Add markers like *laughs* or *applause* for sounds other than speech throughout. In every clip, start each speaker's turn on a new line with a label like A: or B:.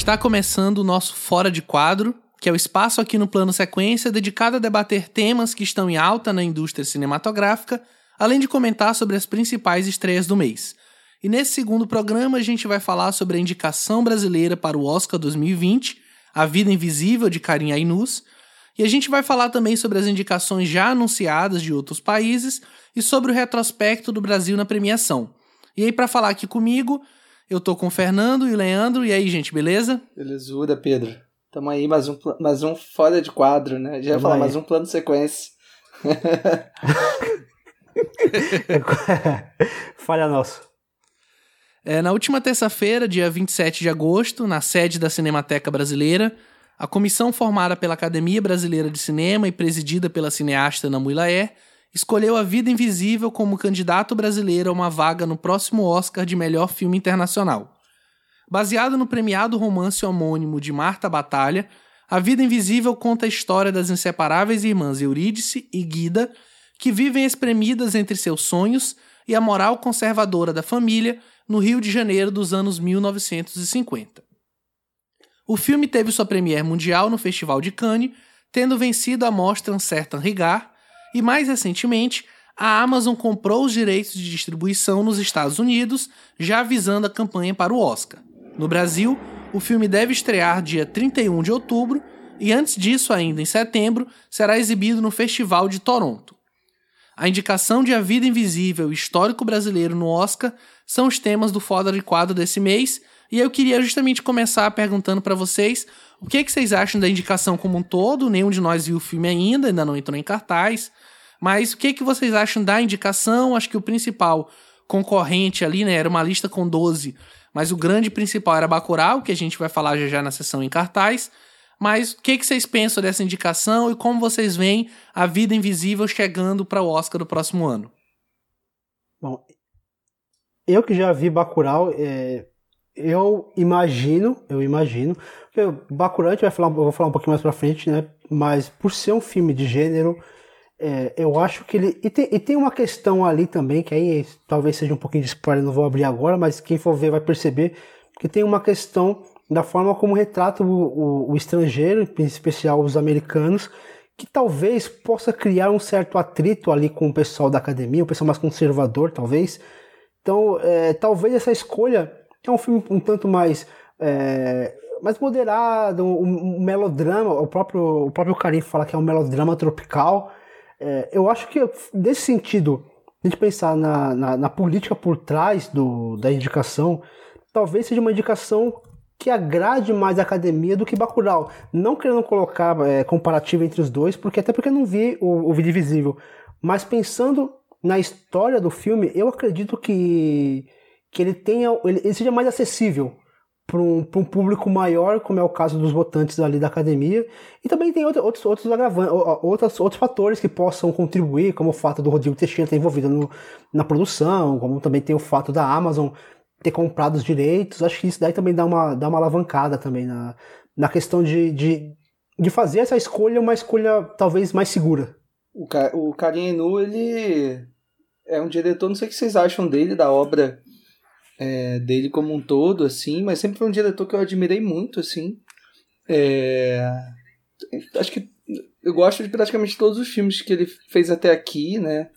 A: Está começando o nosso Fora de Quadro, que é o espaço aqui no Plano Sequência dedicado a debater temas que estão em alta na indústria cinematográfica, além de comentar sobre as principais estreias do mês. E nesse segundo programa a gente vai falar sobre a indicação brasileira para o Oscar 2020, A Vida Invisível de Karim Ainus, e a gente vai falar também sobre as indicações já anunciadas de outros países e sobre o retrospecto do Brasil na premiação. E aí para falar aqui comigo, eu tô com o Fernando e o Leandro. E aí, gente, beleza?
B: Belezura, Pedro. Tamo aí, mais um, mais um fora de quadro, né? Já ia falar, mais um plano de sequência. *laughs*
C: Falha nosso.
A: É, na última terça-feira, dia 27 de agosto, na sede da Cinemateca Brasileira, a comissão formada pela Academia Brasileira de Cinema e presidida pela cineasta Ana Muilaer escolheu A Vida Invisível como candidato brasileiro a uma vaga no próximo Oscar de melhor filme internacional. Baseado no premiado romance homônimo de Marta Batalha, A Vida Invisível conta a história das inseparáveis irmãs Eurídice e Guida, que vivem espremidas entre seus sonhos e a moral conservadora da família no Rio de Janeiro dos anos 1950. O filme teve sua premiere mundial no Festival de Cannes, tendo vencido a mostra Um Certain Regard e mais recentemente, a Amazon comprou os direitos de distribuição nos Estados Unidos, já visando a campanha para o Oscar. No Brasil, o filme deve estrear dia 31 de outubro e antes disso, ainda em setembro, será exibido no Festival de Toronto. A indicação de A Vida Invisível e Histórico Brasileiro no Oscar são os temas do Foda de Quadro desse mês, e eu queria justamente começar perguntando para vocês o que, é que vocês acham da indicação como um todo. Nenhum de nós viu o filme ainda, ainda não entrou em cartaz. Mas o que, que vocês acham da indicação? Acho que o principal concorrente ali, né, era uma lista com 12, mas o grande principal era Bacurau, que a gente vai falar já já na sessão em cartaz. Mas o que, que vocês pensam dessa indicação e como vocês veem a Vida Invisível chegando para o Oscar do próximo ano?
C: Bom, eu que já vi Bacurau, é, eu imagino, eu imagino, porque Bacurau a gente vai falar, eu vou falar um pouquinho mais pra frente, né? Mas por ser um filme de gênero, é, eu acho que ele. E tem, e tem uma questão ali também, que aí talvez seja um pouquinho de spoiler, não vou abrir agora, mas quem for ver vai perceber que tem uma questão da forma como retrata o, o, o estrangeiro, em especial os americanos, que talvez possa criar um certo atrito ali com o pessoal da academia, o pessoal mais conservador, talvez. Então, é, talvez essa escolha é um filme um tanto mais. É, mais moderado, um, um, melodrama, o próprio, o próprio Karim fala que é um melodrama tropical, é, eu acho que, nesse sentido, a gente pensar na, na, na, política por trás do, da indicação, talvez seja uma indicação que agrade mais a academia do que Bacurau. Não querendo colocar é, comparativo entre os dois, porque até porque eu não vi o, o Vídeo Visível. Mas pensando na história do filme, eu acredito que, que ele tenha ele, ele seja mais acessível para um, um, público maior, como é o caso dos votantes ali da academia. E também tem outros, outros, outros, fatores que possam contribuir, como o fato do Rodrigo Teixeira estar envolvido no, na produção, como também tem o fato da Amazon ter comprado os direitos. Acho que isso daí também dá uma, dá uma alavancada também na, na questão de, de, de fazer essa escolha uma escolha talvez mais segura.
B: O, o Karim ele é um diretor, não sei o que vocês acham dele, da obra é, dele como um todo, assim, mas sempre foi um diretor que eu admirei muito, assim. É, acho que eu gosto de praticamente todos os filmes que ele fez até aqui, né?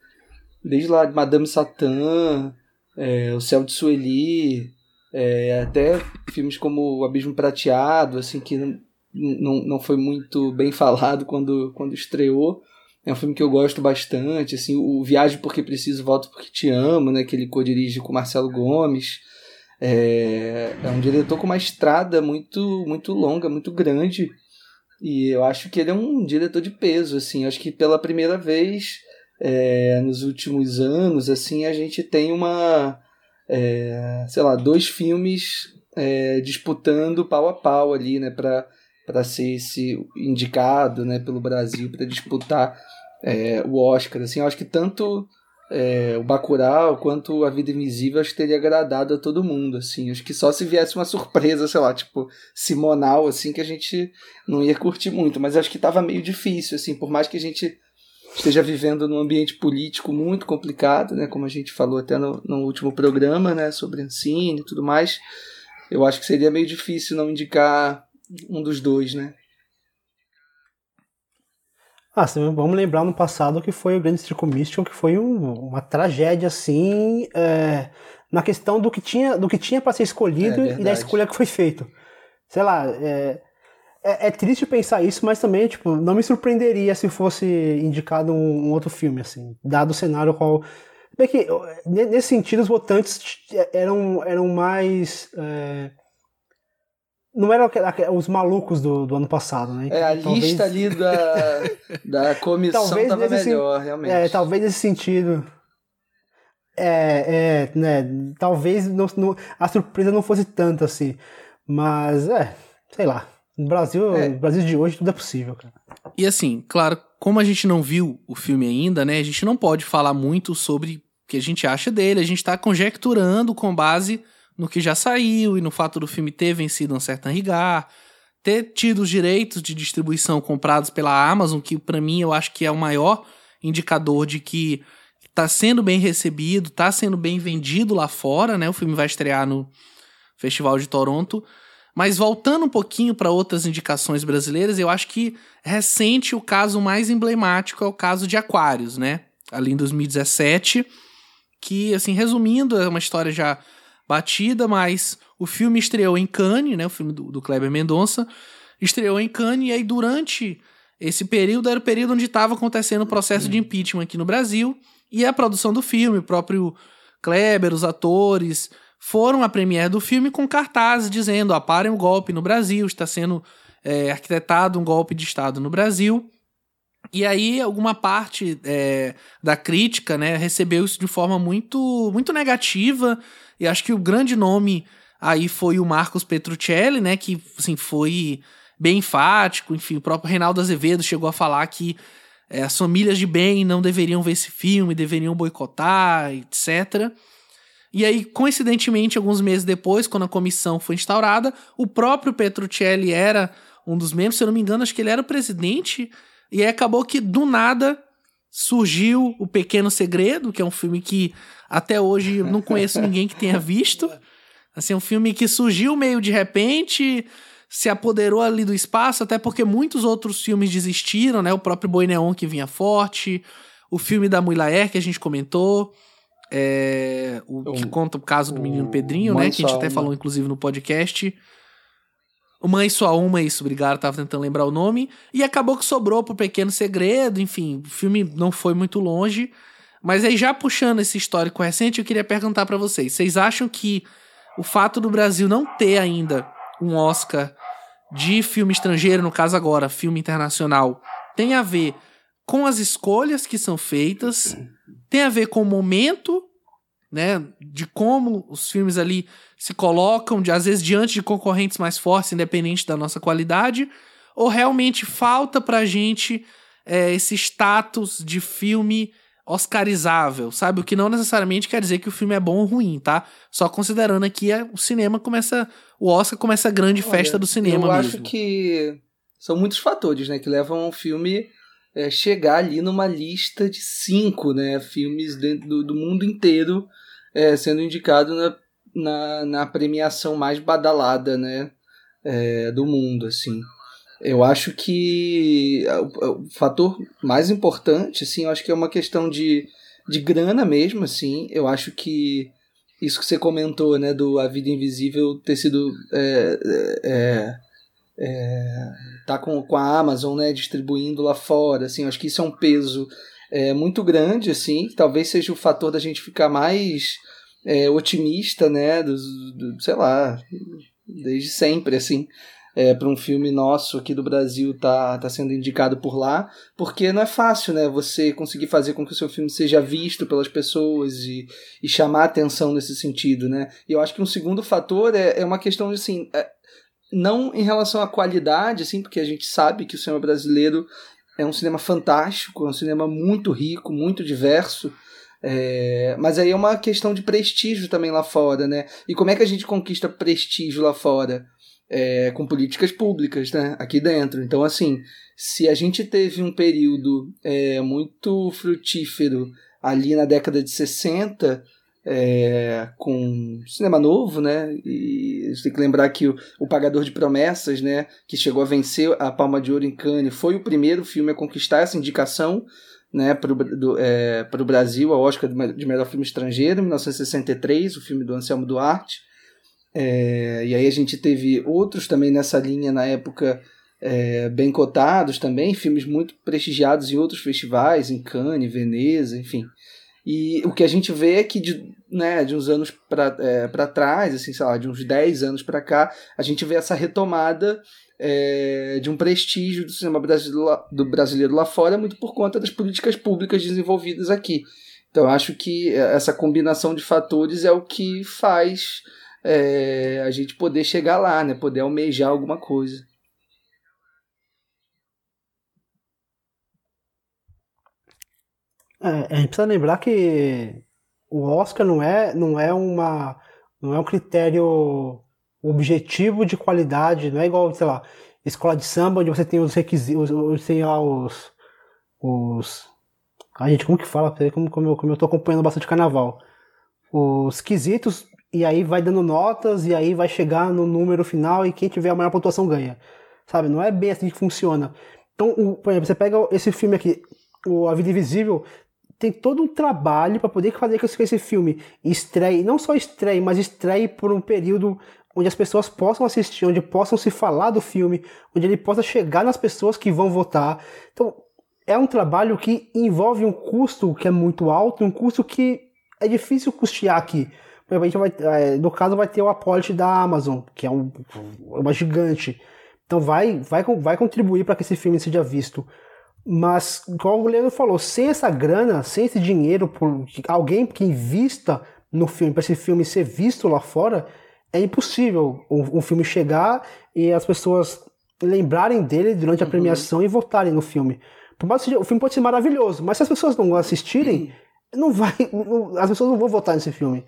B: Desde lá Madame Satã, é, O Céu de Sueli, é, até filmes como O Abismo Prateado, assim, que não, não, não foi muito bem *laughs* falado quando, quando estreou. É um filme que eu gosto bastante, assim, o Viagem Porque Preciso, Volto Porque Te Amo, né, que ele co-dirige com Marcelo Gomes. É, é um diretor com uma estrada muito, muito longa, muito grande. E eu acho que ele é um diretor de peso, assim. Acho que pela primeira vez é, nos últimos anos, assim, a gente tem uma, é, sei lá, dois filmes é, disputando pau a pau ali, né, para para ser esse indicado, né, pelo Brasil para disputar é, o Oscar. Assim, eu acho que tanto é, o Bacurau quanto A Vida Invisível acho que teria agradado a todo mundo, assim. Acho que só se viesse uma surpresa, sei lá, tipo Simonal, assim, que a gente não ia curtir muito. Mas acho que tava meio difícil, assim, por mais que a gente esteja vivendo num ambiente político muito complicado, né, como a gente falou até no, no último programa, né, sobre Ancine e tudo mais. eu acho que seria meio difícil não indicar um dos dois, né?
C: Ah, vamos lembrar no passado que foi o Grande Circo Mission, que foi um, uma tragédia assim, é, na questão do que tinha, do que tinha para ser escolhido é e da escolha que foi feito. Sei lá, é, é, é, triste pensar isso, mas também tipo não me surpreenderia se fosse indicado um, um outro filme assim, dado o cenário qual Bem que, nesse sentido, os votantes eram, eram mais. É, não eram os malucos do, do ano passado, né?
B: é, a talvez... lista ali da, da *laughs* comissão talvez tava melhor, realmente.
C: É, talvez nesse sentido. É, é, né? Talvez não, não, a surpresa não fosse tanta assim. Mas, é, sei lá. No Brasil, é. no Brasil de hoje tudo é possível, cara.
A: E assim, claro, como a gente não viu o filme ainda, né? A gente não pode falar muito sobre o que a gente acha dele. A gente tá conjecturando com base no que já saiu e no fato do filme ter vencido um certo Rigar, ter tido os direitos de distribuição comprados pela Amazon, que para mim eu acho que é o maior indicador de que tá sendo bem recebido, tá sendo bem vendido lá fora, né? O filme vai estrear no Festival de Toronto. Mas voltando um pouquinho para outras indicações brasileiras, eu acho que recente o caso mais emblemático é o caso de Aquários, né? Ali em 2017, que assim, resumindo, é uma história já batida, mas o filme estreou em Cannes, né? O filme do, do Kleber Mendonça estreou em Cannes e aí durante esse período era o período onde estava acontecendo o processo de impeachment aqui no Brasil e a produção do filme, o próprio Kleber, os atores, foram à premiere do filme com cartazes dizendo: aparem o golpe no Brasil, está sendo é, arquitetado um golpe de Estado no Brasil. E aí, alguma parte é, da crítica né, recebeu isso de forma muito, muito negativa. E acho que o grande nome aí foi o Marcos Petruccelli, né? Que assim, foi bem enfático. Enfim, o próprio Reinaldo Azevedo chegou a falar que é, as famílias de bem não deveriam ver esse filme, deveriam boicotar, etc. E aí, coincidentemente, alguns meses depois, quando a comissão foi instaurada, o próprio Petruccelli era um dos membros, se eu não me engano, acho que ele era o presidente. E aí acabou que, do nada, surgiu O Pequeno Segredo, que é um filme que até hoje eu não conheço *laughs* ninguém que tenha visto. Assim, um filme que surgiu meio de repente, se apoderou ali do espaço, até porque muitos outros filmes desistiram, né? O próprio Boi Neon que vinha forte, o filme da Mulaer que a gente comentou. É, o, que conta o caso do menino Pedrinho, né? Que a gente até falou, inclusive, no podcast. Mãe Sua Uma, isso, obrigado, tava tentando lembrar o nome. E acabou que sobrou pro Pequeno Segredo, enfim, o filme não foi muito longe. Mas aí, já puxando esse histórico recente, eu queria perguntar para vocês: vocês acham que o fato do Brasil não ter ainda um Oscar de filme estrangeiro, no caso agora, filme internacional, tem a ver com as escolhas que são feitas, tem a ver com o momento, né, de como os filmes ali se colocam, de às vezes diante de concorrentes mais fortes, independente da nossa qualidade, ou realmente falta pra gente é, esse status de filme oscarizável, sabe? O que não necessariamente quer dizer que o filme é bom ou ruim, tá? Só considerando aqui é, o cinema começa, o Oscar começa a grande Olha, festa do cinema
B: eu
A: mesmo.
B: acho que são muitos fatores, né, que levam um filme é, chegar ali numa lista de cinco né, filmes dentro do, do mundo inteiro é, sendo indicado na, na, na, premiação mais badalada né, é, do mundo. assim Eu acho que o, o, fator mais importante assim, eu acho que é uma questão de, de grana mesmo. assim Eu acho que isso que você comentou né, do A Vida Invisível ter sido é, é, é, tá com, com a Amazon, né, distribuindo lá fora, assim, acho que isso é um peso é, muito grande, assim, talvez seja o fator da gente ficar mais é, otimista, né, do, do, sei lá, desde sempre, assim, é, para um filme nosso aqui do Brasil tá, tá sendo indicado por lá, porque não é fácil, né, você conseguir fazer com que o seu filme seja visto pelas pessoas e, e chamar atenção nesse sentido, né, e eu acho que um segundo fator é, é uma questão de, assim, é, não em relação à qualidade, assim, porque a gente sabe que o cinema brasileiro é um cinema fantástico, é um cinema muito rico, muito diverso. É, mas aí é uma questão de prestígio também lá fora, né? E como é que a gente conquista prestígio lá fora? É, com políticas públicas, né? Aqui dentro. Então, assim, se a gente teve um período é, muito frutífero ali na década de 60, é, com cinema novo, né? E a gente tem que lembrar que o, o Pagador de Promessas, né? Que chegou a vencer a Palma de Ouro em Cannes, foi o primeiro filme a conquistar essa indicação, né? Para o é, Brasil, a Oscar de melhor filme estrangeiro, em 1963, o filme do Anselmo Duarte. É, e aí a gente teve outros também nessa linha na época é, bem cotados também, filmes muito prestigiados em outros festivais, em Cannes, Veneza, enfim. E o que a gente vê é que de, né, de uns anos para é, trás, assim, sei lá, de uns 10 anos para cá, a gente vê essa retomada é, de um prestígio do cinema brasileiro, do brasileiro lá fora, muito por conta das políticas públicas desenvolvidas aqui. Então, acho que essa combinação de fatores é o que faz é, a gente poder chegar lá, né, poder almejar alguma coisa.
C: É, a gente precisa lembrar que o Oscar não é, não é uma não é um critério objetivo de qualidade, não é igual, sei lá, escola de samba onde você tem os requisitos, os, tem lá os os a gente como que fala, como, como, eu, como eu tô acompanhando bastante carnaval. Os quesitos e aí vai dando notas e aí vai chegar no número final e quem tiver a maior pontuação ganha. Sabe? Não é bem assim que funciona. Então, o, por exemplo, você pega esse filme aqui, o A Vida Invisível, tem todo um trabalho para poder fazer com que esse filme estreie, não só estreie, mas estreie por um período onde as pessoas possam assistir, onde possam se falar do filme, onde ele possa chegar nas pessoas que vão votar. Então, é um trabalho que envolve um custo que é muito alto, um custo que é difícil custear aqui. A gente vai, é, no caso, vai ter o aporte da Amazon, que é um, uma gigante. Então vai, vai, vai contribuir para que esse filme seja visto. Mas, como o Leandro falou, sem essa grana, sem esse dinheiro, por alguém que invista no filme, para esse filme ser visto lá fora, é impossível um, um, filme chegar e as pessoas lembrarem dele durante a uhum. premiação e votarem no filme. Por mais que o filme pode ser maravilhoso, mas se as pessoas não assistirem, não vai, *laughs* não, as pessoas não vão votar nesse filme.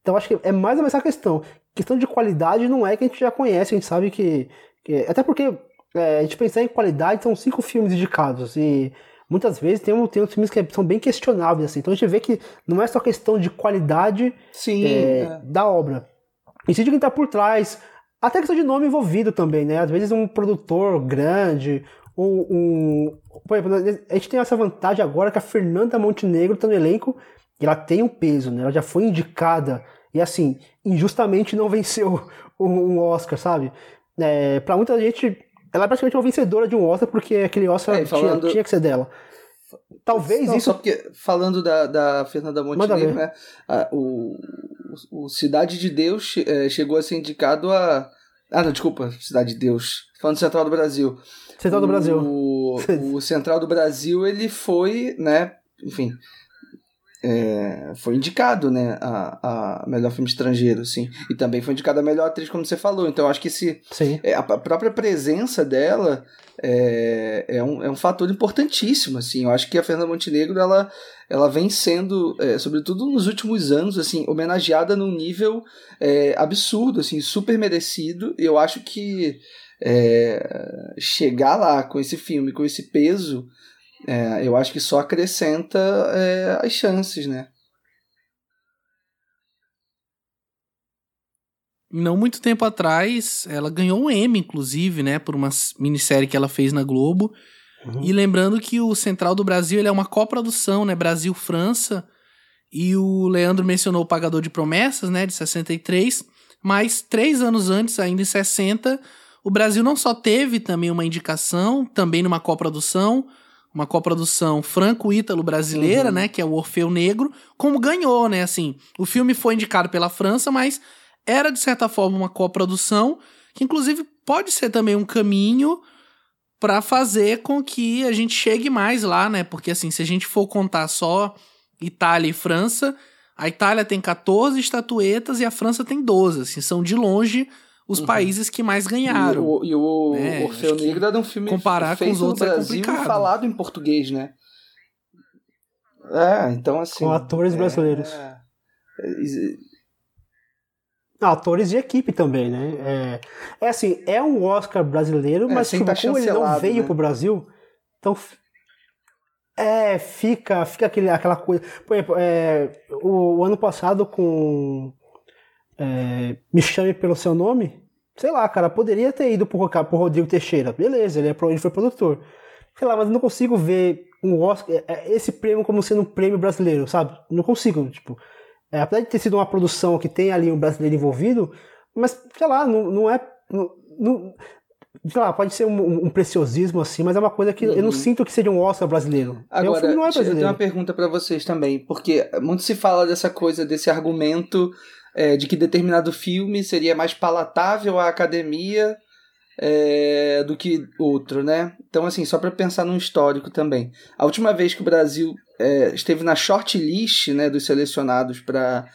C: Então acho que é mais ou menos essa questão. Questão de qualidade não é que a gente já conhece, a gente sabe que. que até porque é, a gente pensar em qualidade, são cinco filmes indicados. E muitas vezes tem, tem uns filmes que são bem questionáveis, assim. Então a gente vê que não é só questão de qualidade
B: Sim, é, é.
C: da obra. E sim de quem está por trás. Até questão de nome envolvido também, né? Às vezes um produtor grande, ou um. Por exemplo, a gente tem essa vantagem agora que a Fernanda Montenegro está no elenco e ela tem um peso, né? Ela já foi indicada e assim, injustamente não venceu *laughs* um Oscar, sabe? É, para muita gente ela é praticamente uma vencedora de um Oscar, porque aquele Oscar é, falando... tinha, tinha, que ser dela. Talvez
B: não,
C: isso.
B: Só porque, falando da, da Fernanda Montenegro, né? A, o, o Cidade de Deus é, chegou a ser indicado a. Ah, não, desculpa, Cidade de Deus. Falando Central do Brasil.
C: Central do Brasil.
B: O, o Central do Brasil, ele foi, né? Enfim, é, foi indicado, né, a, a melhor filme estrangeiro, sim, e também foi indicada a melhor atriz, como você falou. Então acho que esse, é, a própria presença dela é, é, um, é um fator importantíssimo, assim. Eu acho que a Fernanda Montenegro ela, ela vem sendo, é, sobretudo nos últimos anos, assim, homenageada num nível é, absurdo, assim, super merecido. E eu acho que é, chegar lá com esse filme, com esse peso é, eu acho que só acrescenta é, as chances, né?
A: Não muito tempo atrás, ela ganhou um Emmy, inclusive, né, por uma minissérie que ela fez na Globo. Uhum. E lembrando que o Central do Brasil ele é uma coprodução, né, Brasil-França. E o Leandro mencionou o Pagador de Promessas, né, de 63. Mas três anos antes, ainda em 60, o Brasil não só teve também uma indicação, também numa coprodução, uma coprodução franco-ítalo-brasileira, uhum. né, que é o Orfeu Negro, como ganhou, né, assim, o filme foi indicado pela França, mas era de certa forma uma coprodução, que inclusive pode ser também um caminho para fazer com que a gente chegue mais lá, né, porque assim, se a gente for contar só Itália e França, a Itália tem 14 estatuetas e a França tem 12, assim, são de longe os uhum. países que mais ganharam.
B: E o, e o né? Orfeu Negro era um filme
A: comparar feito com os outros no é Brasil é
B: falado em português, né? É, então assim.
C: Com atores
B: é,
C: brasileiros. É, atores de equipe também, né? É, é assim, é um Oscar brasileiro, é, mas tipo, tá como ele não veio né? pro Brasil, então É, fica, fica aquele, aquela coisa. Por exemplo, é, o, o ano passado com é, Me Chame Pelo Seu Nome, sei lá, cara, poderia ter ido pro, pro Rodrigo Teixeira. Beleza, ele, é, ele foi produtor. Sei lá, mas eu não consigo ver um Oscar, é, é, esse prêmio como sendo um prêmio brasileiro, sabe? Não consigo, tipo. É, apesar de ter sido uma produção que tem ali um brasileiro envolvido, mas, sei lá, não, não é. Não, não, sei lá, pode ser um, um, preciosismo assim, mas é uma coisa que uhum. eu não uhum. sinto que seja um Oscar brasileiro.
B: Agora, o filme não é brasileiro. eu tenho uma pergunta para vocês também, porque muito se fala dessa coisa, desse argumento é, de que determinado filme seria mais palatável à academia é, do que outro, né? Então, assim, só para pensar num histórico também. A última vez que o Brasil é, esteve na shortlist né, dos selecionados para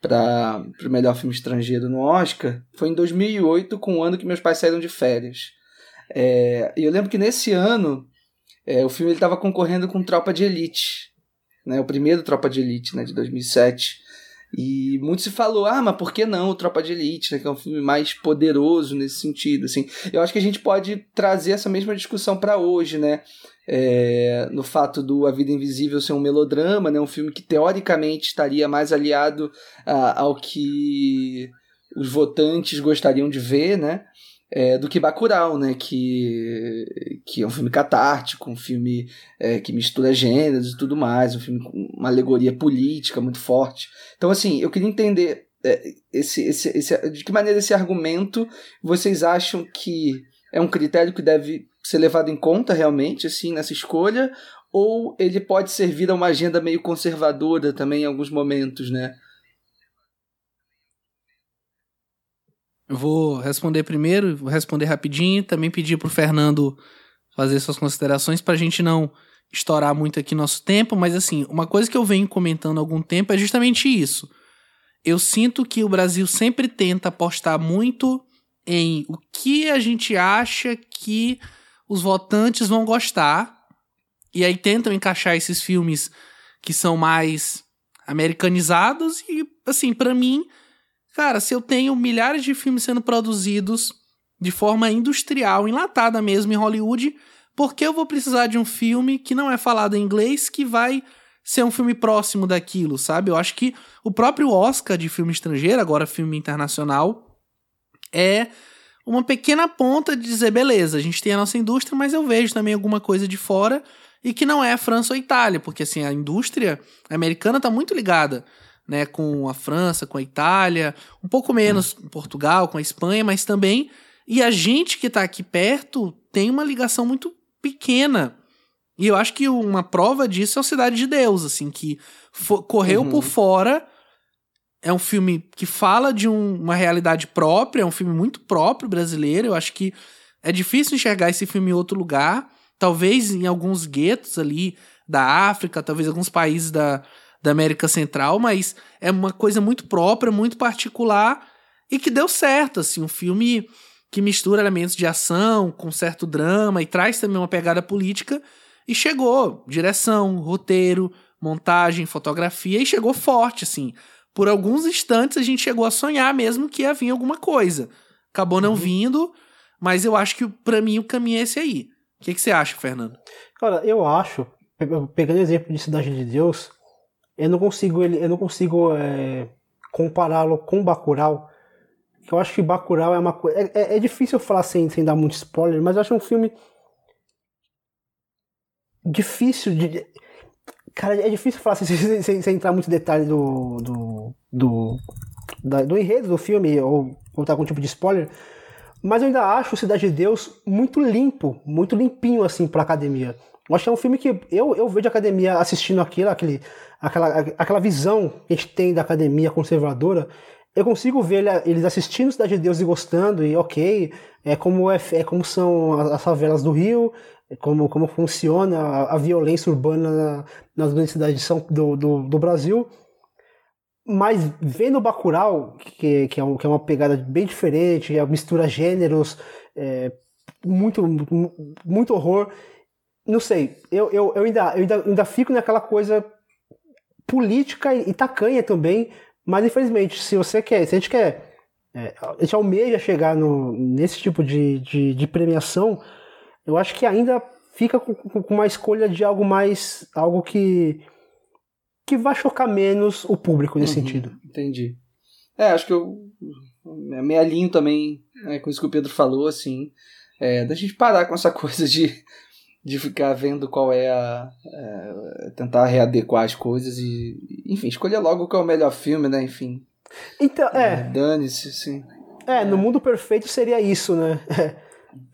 B: para o melhor filme estrangeiro no Oscar foi em 2008, com o ano que meus pais saíram de férias. É, e eu lembro que nesse ano é, o filme estava concorrendo com Tropa de Elite, né, o primeiro Tropa de Elite né, de 2007. E muito se falou, ah, mas por que não o Tropa de Elite, né, que é um filme mais poderoso nesse sentido, assim. Eu acho que a gente pode trazer essa mesma discussão para hoje, né? É, no fato do A Vida Invisível ser um melodrama, né, um filme que teoricamente estaria mais aliado a, ao que os votantes gostariam de ver, né? É, do que Bacurau, né? Que, que é um filme catártico, um filme é, que mistura gêneros e tudo mais, um filme com uma alegoria política muito forte. Então, assim, eu queria entender é, esse, esse, esse, de que maneira esse argumento vocês acham que é um critério que deve ser levado em conta realmente, assim, nessa escolha, ou ele pode servir a uma agenda meio conservadora também em alguns momentos, né?
A: Eu vou responder primeiro, vou responder rapidinho, também pedir pro Fernando fazer suas considerações para a gente não estourar muito aqui nosso tempo, mas assim, uma coisa que eu venho comentando há algum tempo é justamente isso. Eu sinto que o Brasil sempre tenta apostar muito em o que a gente acha que os votantes vão gostar, e aí tentam encaixar esses filmes que são mais americanizados e assim, para mim, Cara, se eu tenho milhares de filmes sendo produzidos de forma industrial, enlatada mesmo em Hollywood, por que eu vou precisar de um filme que não é falado em inglês que vai ser um filme próximo daquilo, sabe? Eu acho que o próprio Oscar de filme estrangeiro, agora filme internacional, é uma pequena ponta de dizer, beleza, a gente tem a nossa indústria, mas eu vejo também alguma coisa de fora e que não é a França ou a Itália, porque assim, a indústria americana está muito ligada né, com a França, com a Itália, um pouco menos com Portugal, com a Espanha, mas também. E a gente que está aqui perto tem uma ligação muito pequena. E eu acho que uma prova disso é o Cidade de Deus, assim, que correu uhum. por fora. É um filme que fala de um, uma realidade própria, é um filme muito próprio brasileiro. Eu acho que é difícil enxergar esse filme em outro lugar. Talvez em alguns guetos ali da África, talvez alguns países da, da América Central, mas é uma coisa muito própria, muito particular e que deu certo, assim, um filme que mistura elementos de ação com certo drama e traz também uma pegada política e chegou, direção, roteiro, montagem, fotografia e chegou forte, assim. Por alguns instantes a gente chegou a sonhar mesmo que ia vir alguma coisa. Acabou não uhum. vindo, mas eu acho que para mim o caminho é esse aí. O que, que você acha, Fernando?
C: Cara, eu acho, pegando o exemplo de Cidade de Deus, eu não consigo eu não consigo é, compará-lo com Bacurau. Eu acho que Bacurau é uma coisa. É, é, é, difícil falar sem, sem dar muito spoiler, mas eu acho um filme difícil de. Cara, é difícil falar sem, *laughs* sem, sem entrar muito detalhe do. do. do, da, do enredo do filme, ou contar com um tipo de spoiler. Mas eu ainda acho Cidade de Deus muito limpo, muito limpinho assim pra academia. Eu acho que é um filme que eu, eu vejo a academia assistindo aquilo, aquele, aquela, aquela visão que a gente tem da academia conservadora, eu consigo ver eles assistindo Cidade de Deus e gostando, e ok, é como, é, é como são as favelas do Rio, é como, como funciona a, a violência urbana nas grandes cidades do, do, do Brasil. Mas vendo Bacurau, que, que, é um, que é uma pegada bem diferente, é mistura gêneros, é, muito, muito horror. Não sei, eu, eu, eu, ainda, eu ainda, ainda fico naquela coisa política e tacanha também, mas infelizmente, se você quer, se a gente quer, é, a gente almeja chegar no, nesse tipo de, de, de, premiação, eu acho que ainda fica com, com uma escolha de algo mais. algo que. que vai chocar menos o público nesse uhum, sentido.
B: Entendi. É, acho que eu me alinho também né, com isso que o Pedro falou, assim, é, da gente parar com essa *laughs* coisa de, de ficar vendo qual é a. É, tentar readequar as coisas e, enfim, escolher logo qual é o melhor filme, né, enfim.
C: Então, é. é
B: Dane-se, sim.
C: É, no mundo perfeito seria isso, né? *laughs*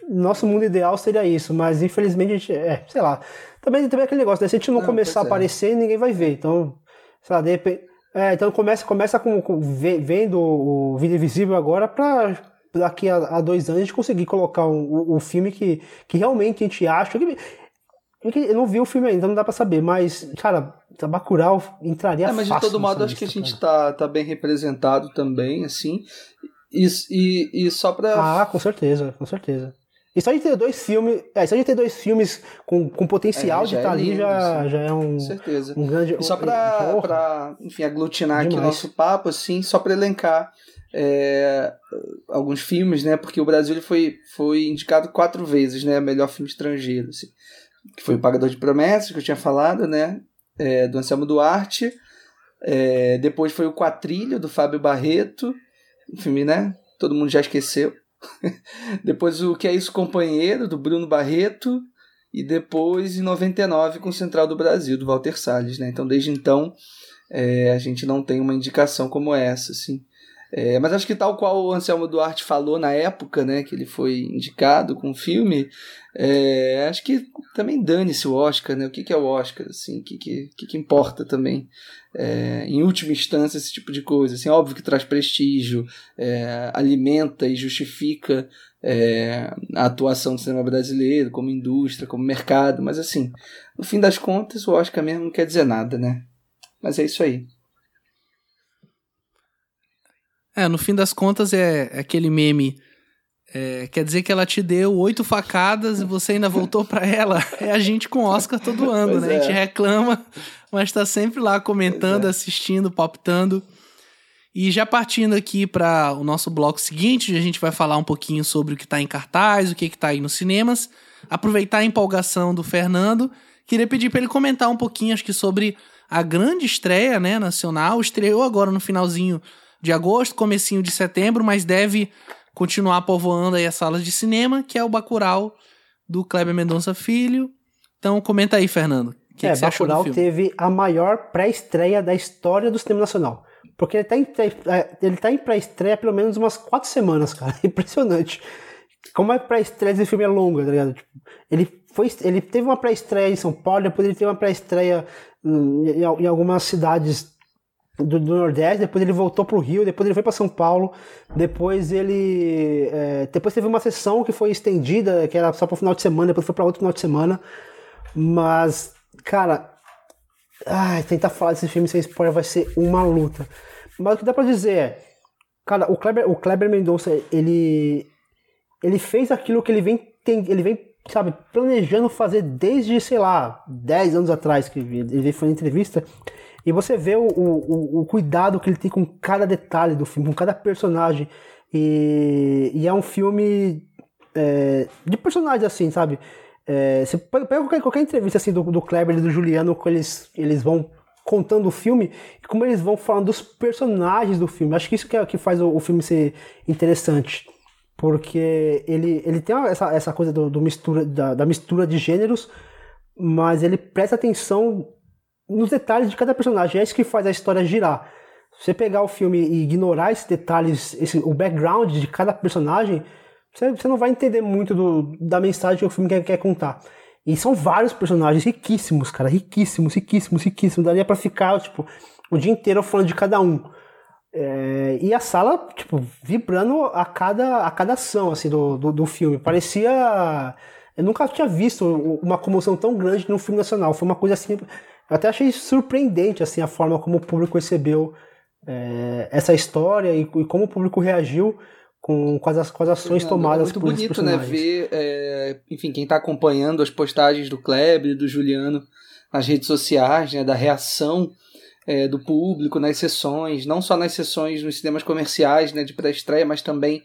C: Nosso mundo ideal seria isso, mas infelizmente a gente. É, sei lá. Também, também é aquele negócio, né? Se a gente não, não começar a é. aparecer, ninguém vai ver. Então, sei lá, de repente. É, então começa, começa com, com vendo o Vida Invisível agora pra daqui a, a, dois anos a gente conseguir colocar um, o, o filme que, que realmente a gente acha. Que, eu não vi o filme ainda, não dá pra saber, mas, cara, Bacurau entraria é,
B: mas de todo modo acho que a gente tá, tá bem representado também, assim. E, e, e só pra.
C: Ah, com certeza, com certeza. E só de ter dois filmes. É, só de ter dois filmes com, com potencial é, de estar tá ali já, já é um.
B: certeza.
C: Um grande.
B: E só pra, pra enfim, aglutinar Demais. aqui o nosso papo, assim, só pra elencar. É, alguns filmes, né? Porque o Brasil foi, foi indicado quatro vezes, né? Melhor filme estrangeiro, assim. Que foi o Pagador de Promessas, que eu tinha falado, né? É, do Anselmo Duarte. É, depois foi o Quatrilho, do Fábio Barreto. Um filme, né? Todo mundo já esqueceu. *laughs* depois o Que é Isso Companheiro, do Bruno Barreto. E depois, em 99, com o Central do Brasil, do Walter Salles. Né? Então, desde então, é, a gente não tem uma indicação como essa. Assim. É, mas acho que tal qual o Anselmo Duarte falou na época, né, que ele foi indicado com o filme, é, acho que também dane-se o Oscar, né? O que, que é o Oscar, assim, o que, que, que, importa também, é, em última instância, esse tipo de coisa. Assim, óbvio que traz prestígio, é, alimenta e justifica é, a atuação do cinema brasileiro como indústria, como mercado, mas assim, no fim das contas, o Oscar mesmo não quer dizer nada, né? Mas é isso aí.
A: É, no fim das contas é, é aquele meme. É, quer dizer que ela te deu oito facadas e você ainda voltou para ela. *laughs* É a gente com Oscar todo ano, pois né? É. A gente é. reclama, mas tá sempre lá comentando, é. assistindo, palpitando. E já partindo aqui para o nosso bloco seguinte, a gente vai falar um pouquinho sobre o que está em cartaz, o que está aí nos cinemas. Aproveitar a empolgação do Fernando, queria pedir para ele comentar um pouquinho, acho que sobre a grande estreia, né, nacional. Estreou agora no finalzinho de agosto, comecinho de setembro, mas deve continuar povoando aí as salas de cinema, que é o Bacurau do Kleber Mendonça Filho. Então comenta aí, Fernando.
C: Que é, que Bacurau teve a maior pré-estreia da história do cinema nacional. Porque ele tá em, é, ele tá em pré-estreia pelo menos umas quatro semanas, cara. *laughs* Impressionante. Como a pré-estreia desse filme é longa, tá ligado? Tipo, ele, foi, ele teve uma pré-estreia em São Paulo, depois ele teve uma pré-estreia hum, em, em algumas cidades do, do, Nordeste, depois ele voltou para o Rio, depois ele foi para São Paulo, depois ele. É, depois teve uma sessão que foi estendida, que era só para o final de semana, depois foi para outro final de semana. Mas, cara. Ai, tentar falar desse filme sem spoiler vai ser uma luta. Mas o que dá para dizer é. Cara, o Kleber, o Kleber Mendonça, ele. Ele fez aquilo que ele vem. Tem, ele vem sabe, planejando fazer desde, sei lá, 10 anos atrás, que ele veio fazer entrevista, e você vê o, o, o, cuidado que ele tem com cada detalhe do filme, com cada personagem. E, e é um filme é, de personagens assim, sabe? É, você pega qualquer, qualquer entrevista assim do, do Kleber e do Juliano, quando eles, eles vão contando o filme e como eles vão falando dos personagens do filme. Acho que isso que, é, que faz o, o filme ser interessante. Porque ele, ele tem essa, essa coisa do, do mistura, da, da mistura de gêneros, mas ele presta atenção nos detalhes de cada personagem. É isso que faz a história girar. Se você pegar o filme e ignorar esses detalhes, esse, o background de cada personagem, você, você não vai entender muito do, da mensagem que o filme quer, quer contar. E são vários personagens riquíssimos, cara, riquíssimos, riquíssimos, riquíssimos. Daria para ficar, tipo, o dia inteiro falando de cada um. É, e a sala, tipo, vibrando a cada, a cada ação, assim, do, do, do filme. Parecia... Eu nunca tinha visto uma comoção tão grande num filme nacional. Foi uma coisa assim eu até achei surpreendente assim a forma como o público recebeu é, essa história e, e, como o público reagiu com, com, as, com as ações é, tomadas muito por bonito, né?
B: Ver, é, enfim, quem está acompanhando as postagens do Kleber e do Juliano nas redes sociais, né? Da reação é, do público nas sessões, não só nas sessões nos cinemas comerciais, né? De pré-estreia, mas também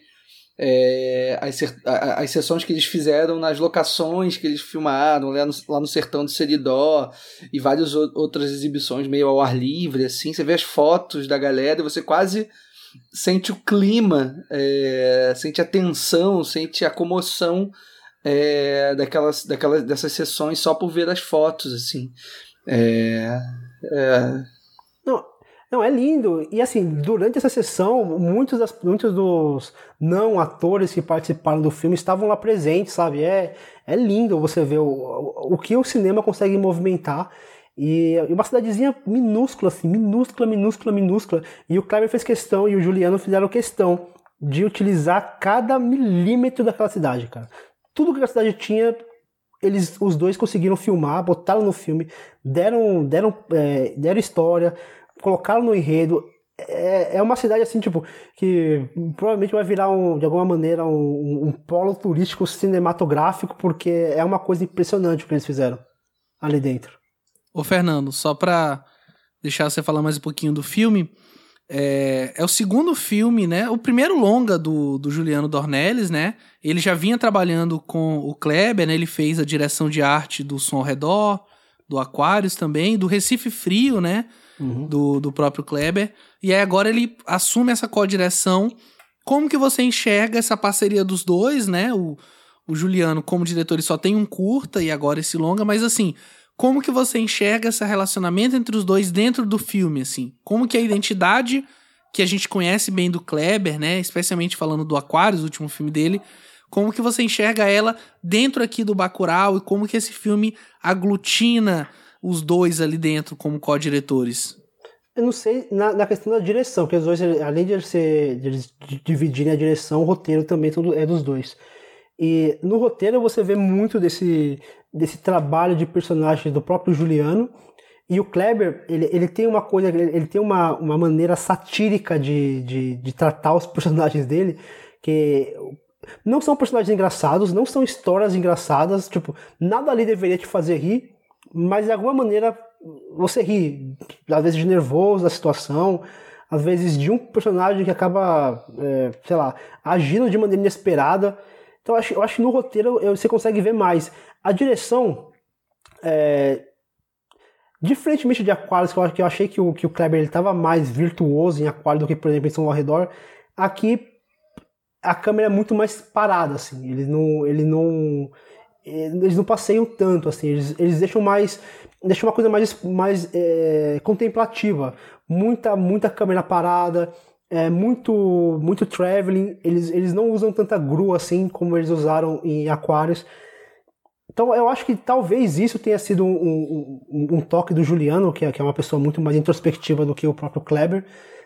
B: é, as, as sessões que eles fizeram nas locações que eles filmaram lá no, lá no sertão do Seridó e várias outras exibições meio ao ar livre, assim. Você vê as fotos da galera e você quase sente o clima, é, sente a tensão, sente a comoção é, daquelas, daquelas, dessas sessões só por ver as fotos, assim. É, é,
C: não, é lindo. E assim, durante essa sessão, muitos, das, muitos dos não atores que participaram do filme estavam lá presentes, sabe? É, é lindo você ver o, o, que o cinema consegue movimentar. E, e uma cidadezinha minúscula, assim, minúscula, minúscula, minúscula. E o Kleber fez questão e o Juliano fizeram questão de utilizar cada milímetro daquela cidade, cara. Tudo que a cidade tinha, eles, os dois conseguiram filmar, botaram no filme, deram, deram, é, deram história, colocaram no enredo. É, é uma cidade assim, tipo, que provavelmente vai virar um, de alguma maneira um, um polo turístico cinematográfico, porque é uma coisa impressionante o que eles fizeram ali dentro.
A: Ô, Fernando, só pra deixar você falar mais um pouquinho do filme, é, é, o segundo filme, né? O primeiro longa do, do Juliano Dornelles, né? Ele já vinha trabalhando com o Kleber, né? Ele fez a direção de arte do Som ao Redor, do Aquários também, do Recife Frio, né? Uhum. do, do próprio Kleber. E aí agora ele assume essa co-direção. Como que você enxerga essa parceria dos dois, né? O, o Juliano, como diretor, ele só tem um curta e agora esse longa, mas assim, como que você enxerga esse relacionamento entre os dois dentro do filme, assim? Como que a identidade que a gente conhece bem do Kleber, né? Especialmente falando do Aquarius, o último filme dele, como que você enxerga ela dentro aqui do Bacurau e como que esse filme aglutina os dois ali dentro como co-diretores?
C: Eu não sei na, na, questão da direção, porque os dois, além de, de eles dividirem a direção, o roteiro também é dos dois. E no roteiro você vê muito desse, desse trabalho de personagem do próprio Juliano. E o Kleber, ele, ele tem uma coisa, ele tem uma, uma maneira satírica de, de, de tratar os personagens dele, que não são personagens engraçados, não são histórias engraçadas, tipo, nada ali deveria te fazer rir, mas de alguma maneira você ri, às vezes de nervoso da situação, às vezes de um personagem que acaba, é, sei lá, agindo de maneira inesperada. Então eu acho, eu acho que no roteiro você consegue ver mais. A direção, é, diferentemente de Aquarius, que eu, que eu achei que o, que o Kleber estava mais virtuoso em Aquarius do que, por exemplo, em São ao Redor, aqui a câmera é muito mais parada, assim. Ele não, ele não eles não passeiam tanto, assim, eles, eles deixam mais. deixam uma coisa mais, mais é, contemplativa. Muita, muita câmera parada, é, muito, muito traveling. Eles, eles não usam tanta grua assim como eles usaram em Aquários. Então eu acho que talvez isso tenha sido um, um, um toque do Juliano, que é, que é uma pessoa muito mais introspectiva do que o próprio Kleber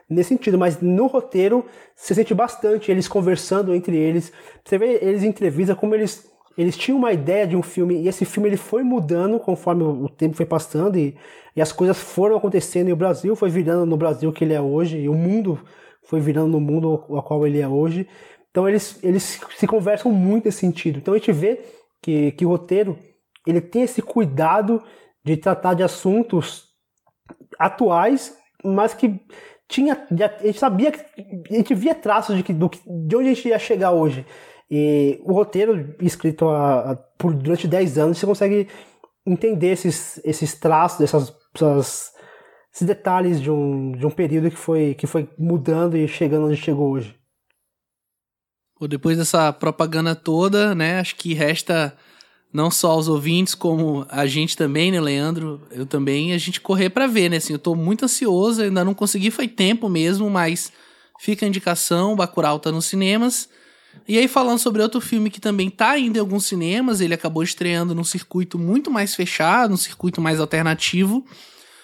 C: nesse sentido, mas no roteiro você sente bastante eles conversando entre eles. Você vê eles em entrevista como eles eles tinham uma ideia de um filme e esse filme ele foi mudando conforme o tempo foi passando e, e as coisas foram acontecendo e o Brasil foi virando no Brasil que ele é hoje e o mundo foi virando no mundo ao qual ele é hoje. Então eles, eles se conversam muito nesse sentido. Então a gente vê que, que o roteiro ele tem esse cuidado de tratar de assuntos atuais, mas que tinha, a gente sabia a gente via traços de, que, do, de onde a gente ia chegar hoje. E o roteiro escrito a, a, por durante 10 anos, você consegue entender esses, esses traços, essas, essas, esses detalhes de um, de um período que foi, que foi mudando e chegando onde chegou hoje.
A: Depois dessa propaganda toda, né, acho que resta não só aos ouvintes, como a gente também, né, Leandro? Eu também, a gente correr para ver, né? Assim, eu tô muito ansioso, ainda não consegui, foi tempo mesmo, mas fica a indicação, Bacurau tá nos cinemas. E aí, falando sobre outro filme que também tá indo em alguns cinemas, ele acabou estreando num circuito muito mais fechado, um circuito mais alternativo.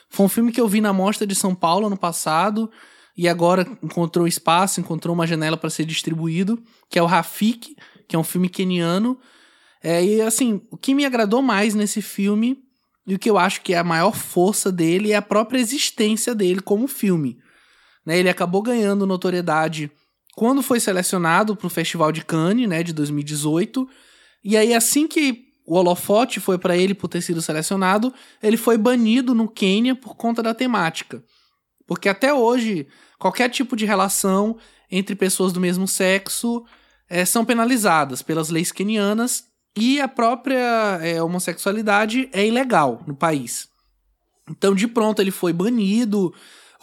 A: Foi um filme que eu vi na Mostra de São Paulo ano passado e agora encontrou espaço, encontrou uma janela para ser distribuído, que é o Rafik, que é um filme keniano. É, e assim, o que me agradou mais nesse filme e o que eu acho que é a maior força dele é a própria existência dele como filme. Né, ele acabou ganhando notoriedade quando foi selecionado para o Festival de Cannes, né, de 2018. E aí, assim que o holofote foi para ele por ter sido selecionado, ele foi banido no Quênia por conta da temática. Porque até hoje, qualquer tipo de relação entre pessoas do mesmo sexo é, são penalizadas pelas leis quenianas e a própria é, homossexualidade é ilegal no país. Então, de pronto, ele foi banido.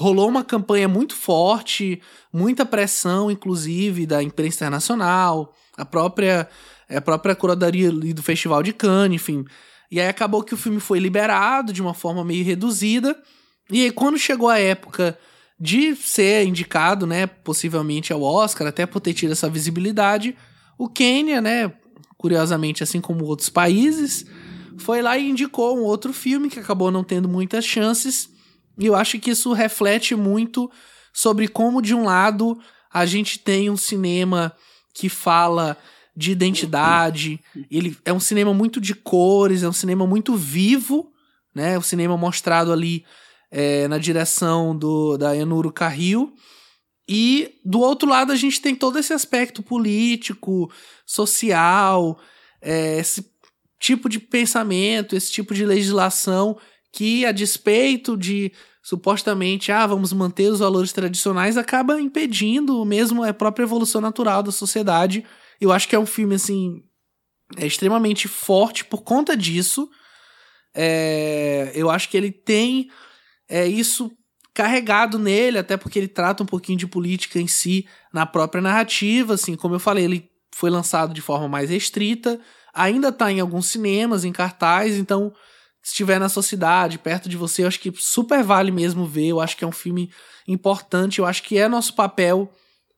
A: Rolou uma campanha muito forte, muita pressão, inclusive, da imprensa internacional, a própria, a própria curadoria do Festival de Cannes, enfim. E aí acabou que o filme foi liberado de uma forma meio reduzida. E aí, quando chegou a época de ser indicado, né, possivelmente ao Oscar, até por ter tido essa visibilidade, o Quênia, né, curiosamente, assim como outros países, foi lá e indicou um outro filme que acabou não tendo muitas chances. E eu acho que isso reflete muito sobre como, de um lado, a gente tem um cinema que fala de identidade, ele é um cinema muito de cores, é um cinema muito vivo, né? O cinema mostrado ali é, na direção do, da Enuro Carril. E do outro lado a gente tem todo esse aspecto político, social, é, esse tipo de pensamento, esse tipo de legislação que, a despeito de supostamente, ah, vamos manter os valores tradicionais, acaba impedindo mesmo a própria evolução natural da sociedade. Eu acho que é um filme, assim, é extremamente forte por conta disso. É, eu acho que ele tem é isso carregado nele, até porque ele trata um pouquinho de política em si na própria narrativa, assim, como eu falei, ele foi lançado de forma mais restrita, ainda tá em alguns cinemas, em cartaz, então estiver na sua cidade, perto de você, eu acho que super vale mesmo ver, eu acho que é um filme importante, eu acho que é nosso papel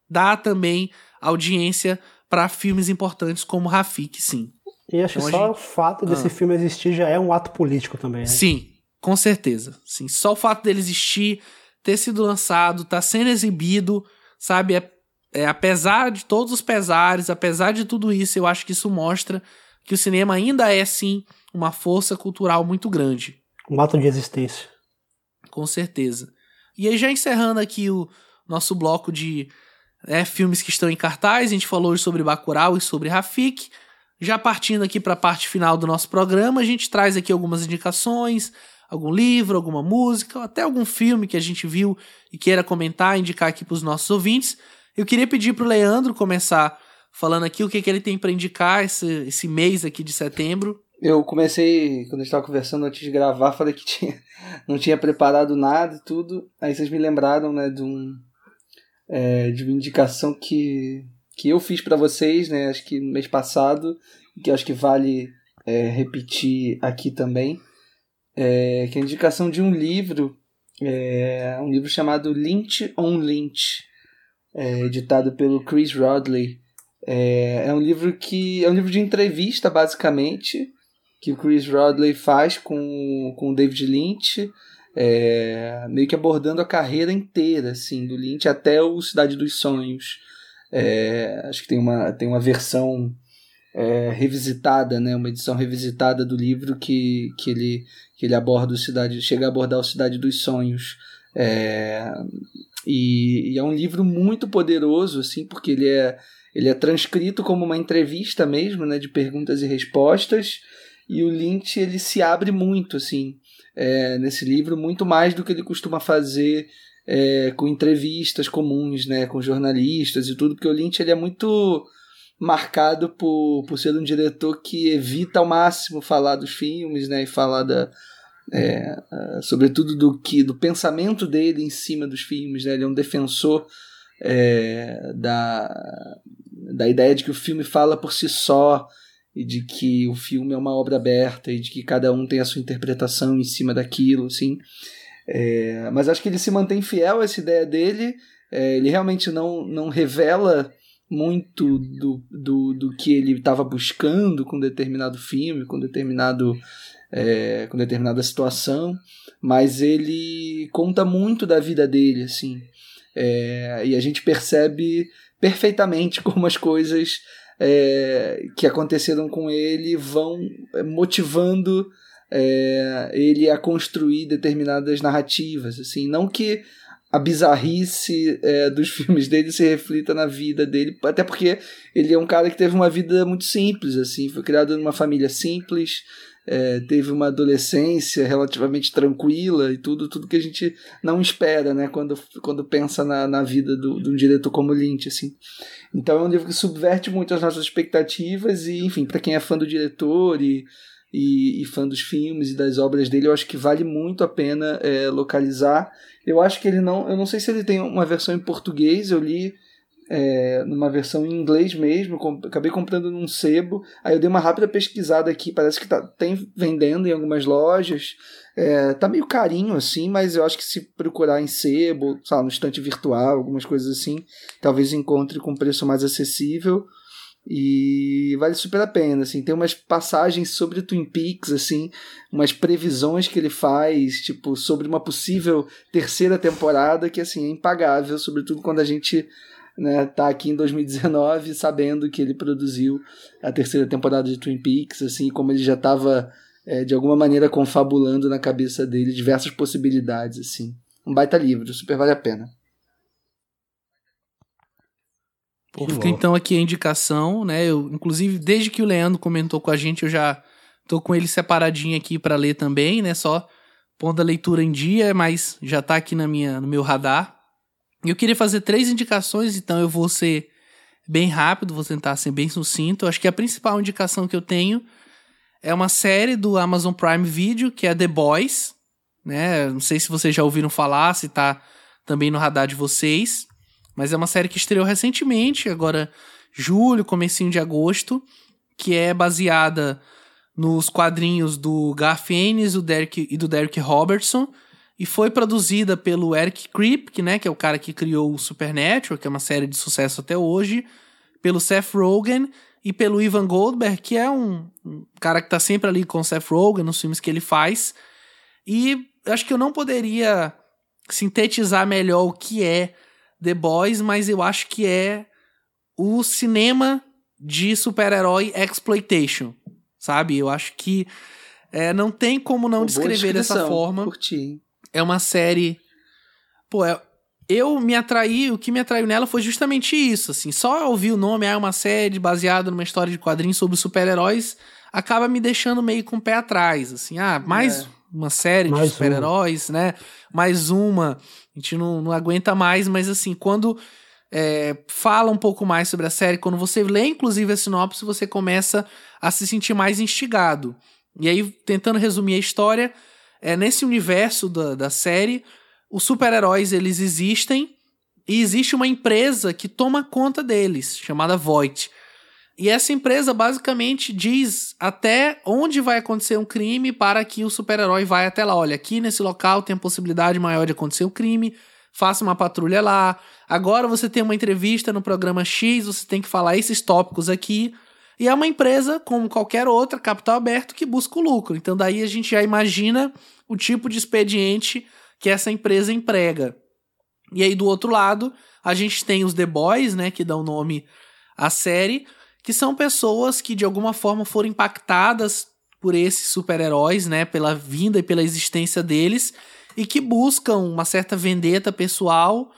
A: dar também audiência para filmes importantes como Rafik, sim.
C: E acho então, que só gente... o fato desse ah. filme existir já é um ato político também. Né?
A: Sim, com certeza. Sim, só o fato dele existir, ter sido lançado, tá sendo exibido, sabe? É, é, apesar de todos os pesares, apesar de tudo isso, eu acho que isso mostra que o cinema ainda é, sim, uma força cultural muito grande.
C: Um ato de existência.
A: Com certeza. E aí, já encerrando aqui o nosso bloco de é, filmes que estão em cartaz, a gente falou hoje sobre Bacurau e sobre Rafik. Já partindo aqui para a parte final do nosso programa, a gente traz aqui algumas indicações, algum livro, alguma música, até algum filme que a gente viu e queira comentar, indicar aqui para os nossos ouvintes. Eu queria pedir para o Leandro começar falando aqui o que, que ele tem para indicar esse, esse mês aqui de setembro.
B: Eu comecei, quando a gente estava conversando antes de gravar, *laughs* falei que tinha, não tinha preparado nada e tudo. Aí vocês me lembraram né, de, um, é, de uma indicação que, que eu fiz para vocês, né, acho que no mês passado, que acho que vale é, repetir aqui também é, que é a indicação de um livro, é, um livro chamado Lynch on Lynch, é, editado pelo Chris Rodley. É, é um livro que é um livro de entrevista basicamente que o Chris Rodley faz com, com o David Lynch, é, meio que abordando a carreira inteira assim do Lynch até o Cidade dos Sonhos. É, acho que tem uma, tem uma versão é, revisitada, né, uma edição revisitada do livro que, que, ele, que ele aborda o cidade, chega a abordar o Cidade dos Sonhos. É, e, e, é um livro muito poderoso, assim, porque ele é, ele é transcrito como uma entrevista mesmo, né, de perguntas e respostas, e o Lynch ele se abre muito, assim, é, nesse livro, muito mais do que ele costuma fazer é, com entrevistas comuns, né, com jornalistas e tudo, porque o Lynch ele é muito marcado por, por ser um diretor que evita ao máximo falar dos filmes, né, e falar da, é, sobretudo do que do pensamento dele em cima dos filmes, né, ele é um defensor é, da, da ideia de que o filme fala por si só e de que o filme é uma obra aberta e de que cada um tem a sua interpretação em cima daquilo, assim. É, mas acho que ele se mantém fiel a essa ideia dele. É, ele realmente não, não revela muito do, do, do que ele estava buscando com determinado filme, com determinado é, com determinada situação, mas ele conta muito da vida dele, assim, é, e a gente percebe perfeitamente *laughs* como as coisas é, que aconteceram com ele vão motivando é, ele a construir determinadas narrativas, assim, não que a bizarrice é, dos *laughs* filmes dele se reflita na vida dele, até porque ele é um cara que teve uma vida muito simples, assim, foi criado numa família simples, é, teve uma adolescência relativamente tranquila e tudo, tudo que a gente não espera, né, quando, quando pensa na, na vida do, de um diretor como Lynch, assim. Então é um livro que subverte muito as nossas expectativas e, enfim, para quem é fã do diretor e, e, e, fã dos filmes e das obras dele, eu acho que vale muito a pena é, localizar. Eu acho que ele não, eu não sei se ele tem uma versão em português, eu li é, numa versão em inglês mesmo, acabei comprando num sebo, aí eu dei uma rápida pesquisada aqui, parece que tá, tem vendendo em algumas lojas, é, tá meio carinho assim, mas eu acho que se procurar em sebo, lá, no estante virtual, algumas coisas assim, talvez encontre com preço mais acessível, e vale super a pena, assim, tem umas passagens sobre Twin Peaks, assim, umas previsões que ele faz, tipo, sobre uma possível terceira temporada que, assim, é impagável, sobretudo quando a gente né, tá aqui em 2019 sabendo que ele produziu a terceira temporada de Twin Peaks, assim, como ele já estava é, de alguma maneira confabulando na cabeça dele diversas possibilidades, assim. Um baita livro, super vale a pena.
A: Pô, fica então aqui a indicação, né? Eu, inclusive, desde que o Leandro comentou com a gente, eu já tô com ele separadinho aqui para ler também, né? Só pondo a leitura em dia, mas já tá aqui na minha, no meu radar. Eu queria fazer três indicações, então eu vou ser bem rápido, vou tentar ser bem sucinto. acho que a principal indicação que eu tenho é uma série do Amazon Prime Video, que é The Boys, né? Não sei se vocês já ouviram falar, se tá também no radar de vocês, mas é uma série que estreou recentemente, agora julho, comecinho de agosto, que é baseada nos quadrinhos do Garth Ennis do Derek, e do Derek Robertson, e foi produzida pelo Eric Kripke, né, que é o cara que criou o Supernatural, que é uma série de sucesso até hoje, pelo Seth Rogen e pelo Ivan Goldberg, que é um, um cara que tá sempre ali com o Seth Rogen nos filmes que ele faz. E acho que eu não poderia sintetizar melhor o que é The Boys, mas eu acho que é o cinema de super-herói exploitation, sabe? Eu acho que é, não tem como não descrever dessa forma.
B: Curti
A: é uma série. Pô, é, eu me atraí, o que me atraiu nela foi justamente isso, assim. Só ouvir o nome, é uma série baseada numa história de quadrinhos sobre super-heróis, acaba me deixando meio com o pé atrás, assim. Ah, mais é. uma série mais de super-heróis, né? Mais uma. A gente não, não aguenta mais, mas assim, quando é, fala um pouco mais sobre a série, quando você lê, inclusive, a sinopse, você começa a se sentir mais instigado. E aí, tentando resumir a história, é, nesse universo da, da série, os super-heróis eles existem e existe uma empresa que toma conta deles, chamada Voight. E essa empresa basicamente diz até onde vai acontecer um crime para que o super-herói vá até lá. Olha, aqui nesse local tem a possibilidade maior de acontecer o um crime, faça uma patrulha lá. Agora você tem uma entrevista no programa X, você tem que falar esses tópicos aqui. E é uma empresa, como qualquer outra, capital aberto, que busca o lucro. Então daí a gente já imagina o tipo de expediente que essa empresa emprega. E aí do outro lado, a gente tem os The Boys, né, que dão nome à série, que são pessoas que de alguma forma foram impactadas por esses super-heróis, né, pela vinda e pela existência deles, e que buscam uma certa vendetta pessoal.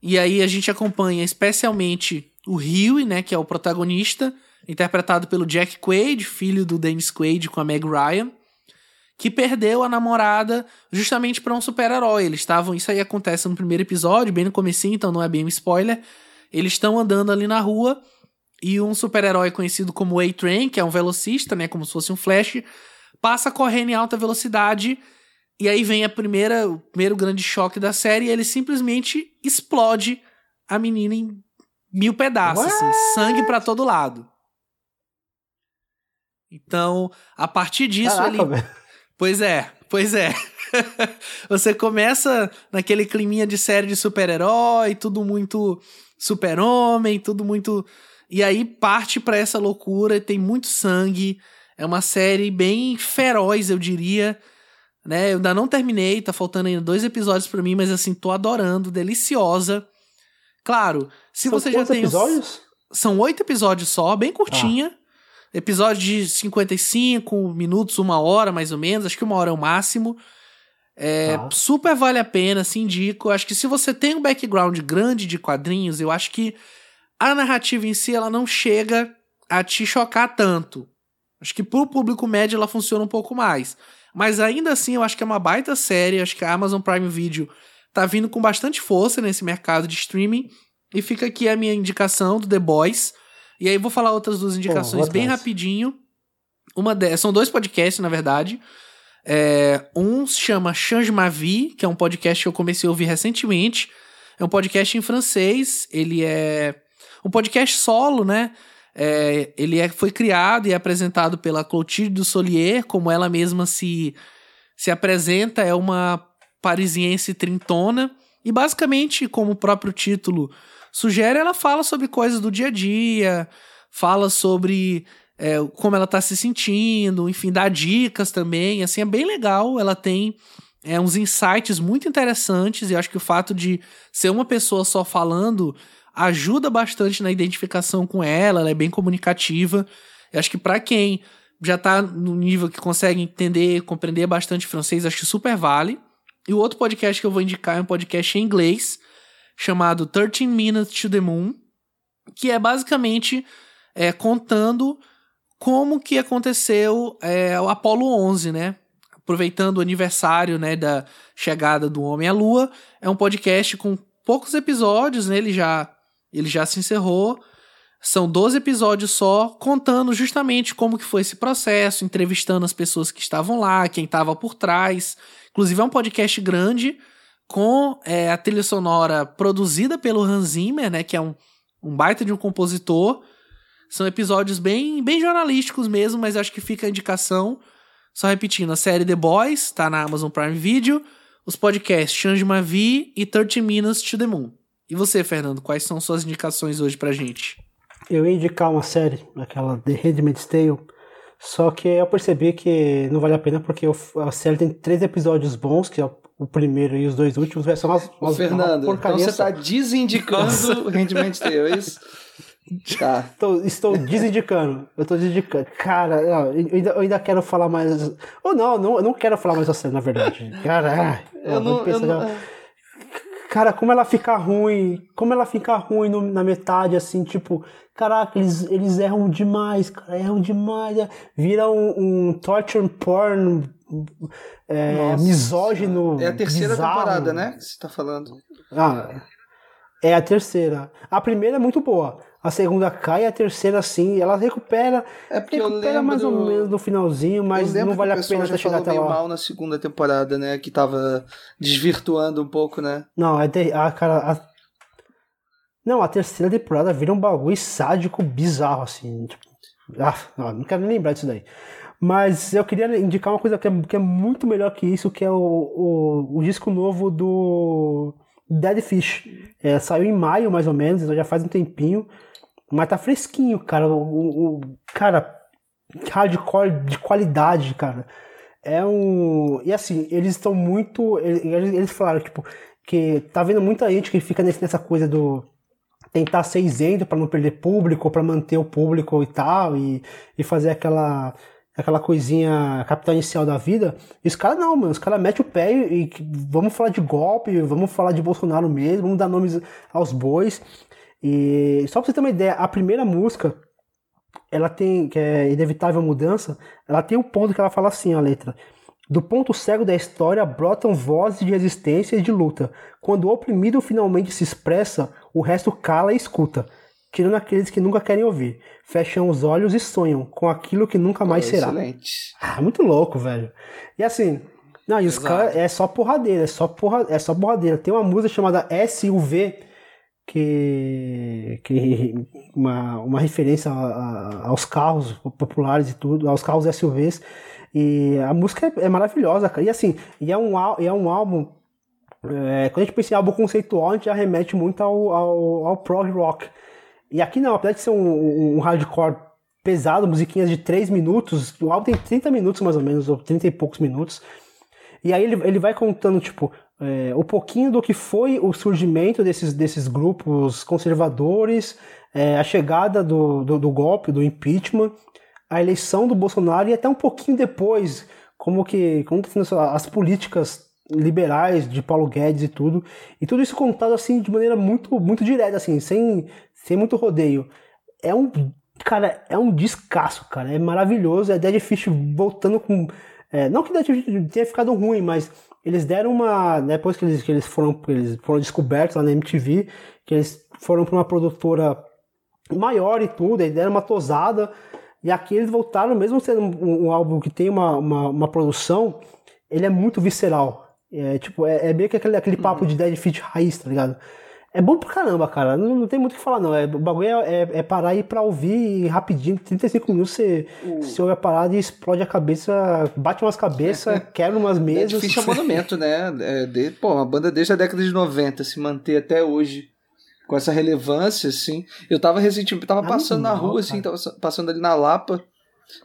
A: E aí a gente acompanha especialmente o Huey, né, que é o protagonista, interpretado pelo Jack Quaid, filho do Dennis Quaid com a Meg Ryan, que perdeu a namorada justamente para um super-herói. Eles estavam, isso aí acontece no primeiro episódio, bem no comecinho, então não é bem um spoiler. Eles estão andando ali na rua e um super-herói conhecido como A-Train, que é um velocista, né, como se fosse um Flash, passa correndo em alta velocidade e aí vem a primeira, o primeiro grande choque da série e ele simplesmente explode a menina em mil pedaços, assim, sangue para todo lado. Então, a partir disso Caraca, ele. Pois é, pois é. *laughs* Você começa naquele climinha de série de super-herói, tudo muito super-homem, tudo muito. E aí parte para essa loucura, tem muito sangue. É uma série bem feroz, eu diria. Né? Eu ainda não terminei, tá faltando ainda dois episódios para mim, mas assim, tô adorando, deliciosa. Claro, se São você já tem.
C: episódios?
A: São oito episódios só, bem curtinha. Ah. Episódio de 55 minutos, uma hora mais ou menos, acho que uma hora é o máximo. É, ah. Super vale a pena, se indico. Acho que se você tem um background grande de quadrinhos, eu acho que a narrativa em si ela não chega a te chocar tanto. Acho que pro público médio ela funciona um pouco mais. Mas ainda assim, eu acho que é uma baita série. Acho que a Amazon Prime Video tá vindo com bastante força nesse mercado de streaming. E fica aqui a minha indicação do The Boys. E aí vou falar outras duas indicações bem rapidinho. Uma de... São dois podcasts, na verdade. É... Um se chama Change Ma Vie, que é um podcast que eu comecei a ouvir recentemente. É um podcast em francês. Ele é um podcast solo, né? É, ele é, foi criado e é apresentado pela Clotilde Dussolier, como ela mesma se, se apresenta, é uma parisiense trintona. E basicamente, como o próprio título sugere, ela fala sobre coisas do dia a dia, fala sobre é, como ela tá se sentindo, enfim, dá dicas também. Assim, é bem legal. Ela tem é, uns insights muito interessantes e acho que o fato de ser uma pessoa só falando ajuda bastante na identificação com ela, ela é bem comunicativa. Eu acho que para quem já tá no nível que consegue entender, compreender bastante francês, acho que super vale. E o outro podcast que eu vou indicar é um podcast em inglês, chamado 13 Minutes to the Moon, que é basicamente é, contando como que aconteceu é, o Apollo 11, né? Aproveitando o aniversário né, da chegada do homem à Lua. É um podcast com poucos episódios, né? Ele já ele já se encerrou. São 12 episódios só, contando justamente como que foi esse processo, entrevistando as pessoas que estavam lá, quem estava por trás. Inclusive é um podcast grande, com é, a trilha sonora produzida pelo Hans Zimmer, né, que é um, um baita de um compositor. São episódios bem, bem jornalísticos mesmo, mas acho que fica a indicação. Só repetindo, a série The Boys está na Amazon Prime Video, os podcasts Change Ma Vie e 30 Minutes to the Moon. E você, Fernando, quais são suas indicações hoje pra gente?
C: Eu ia indicar uma série, aquela The Handmaid's Tale, só que eu percebi que não vale a pena porque a série tem três episódios bons, que é o primeiro e os dois últimos, vai ser umas,
B: umas Fernando, uma então você tá desindicando o Handmaid's Tale, é isso? *laughs*
C: Tá. Estou, estou desindicando. Eu estou desindicando. Cara, eu ainda, eu ainda quero falar mais. Ou não, não, eu não quero falar mais série, na verdade. Cara, *laughs*
B: eu, eu não. Eu não...
C: Cara, como ela fica ruim, como ela fica ruim no, na metade, assim, tipo, caraca, eles, eles erram demais, cara, erram demais. É, vira um, um torture porn é, misógino.
B: É a terceira
C: bizarro.
B: temporada, né? Que você tá falando.
C: Ah, é a terceira. A primeira é muito boa a segunda cai, a terceira sim, ela recupera.
B: É porque
C: recupera
B: eu lembro,
C: mais ou menos no finalzinho, mas não vale a pena
B: já
C: chegar até lá.
B: mal na segunda temporada, né? Que tava desvirtuando um pouco, né?
C: Não, é de, a cara. A... Não, a terceira temporada vira um bagulho sádico bizarro, assim. Tipo, ah, não quero nem lembrar disso daí. Mas eu queria indicar uma coisa que é, que é muito melhor que isso, que é o, o, o disco novo do Dead Fish. É, saiu em maio, mais ou menos, já faz um tempinho. Mas tá fresquinho, cara. O, o cara, hardcore de qualidade, cara. É um. E assim, eles estão muito. Eles, eles falaram, tipo, que tá vendo muita gente que fica nessa coisa do tentar ser isento para não perder público, para manter o público e tal, e, e fazer aquela aquela coisinha capital inicial da vida. E os caras não, mano. Os caras metem o pé e, e, vamos falar de golpe, vamos falar de Bolsonaro mesmo, vamos dar nomes aos bois. E só pra você ter uma ideia, a primeira música, ela tem, que é Inevitável Mudança, ela tem um ponto que ela fala assim, a letra. Do ponto cego da história brotam vozes de resistência e de luta. Quando o oprimido finalmente se expressa, o resto cala e escuta, tirando aqueles que nunca querem ouvir. Fecham os olhos e sonham com aquilo que nunca mais será.
B: Excelente.
C: Ah, muito louco, velho. E assim, não, e os caras é só porradeira, é só, porra, é só porradeira. Tem uma música chamada SUV que, que uma, uma referência a, a, aos carros populares e tudo, aos carros SUVs. E a música é, é maravilhosa, cara. E assim, e é um, é um álbum. É, quando a gente pensa em álbum conceitual, a gente já remete muito ao, ao, ao prog rock. E aqui não, apesar de ser um, um hardcore pesado, musiquinhas de 3 minutos, o álbum tem 30 minutos mais ou menos, ou 30 e poucos minutos. E aí ele, ele vai contando, tipo, é, um pouquinho do que foi o surgimento desses, desses grupos conservadores, é, a chegada do, do, do, golpe, do impeachment, a eleição do Bolsonaro e até um pouquinho depois, como que como que as políticas liberais de Paulo Guedes e tudo, e tudo isso contado assim de maneira muito muito direta, assim, sem, sem muito rodeio. É um cara, é um descasso, cara. É maravilhoso. É Dead Fish voltando com. É, não que Dead Fish tenha ficado ruim, mas eles deram uma. Depois que eles, que eles, foram, eles foram descobertos lá na MTV, que eles foram para uma produtora maior e tudo, eles deram uma tosada. E aqui eles voltaram, mesmo sendo um, um álbum que tem uma, uma, uma, produção, ele é muito visceral. É tipo, é, é meio que aquele, aquele papo de Dead Fit raiz, tá ligado? É bom pra caramba, cara. Não, não tem muito o que falar, não. É, o bagulho é, é, é parar aí pra ouvir rapidinho. 35 minutos você, uh. você ouve a parada e explode a cabeça, bate umas cabeças, *laughs* quebra umas mesas. É
B: difícil é monumento, né? É de, pô, uma banda desde a década de 90 se manter até hoje com essa relevância, assim. Eu tava recentemente, tava passando na rua, assim, tava passando ali na Lapa.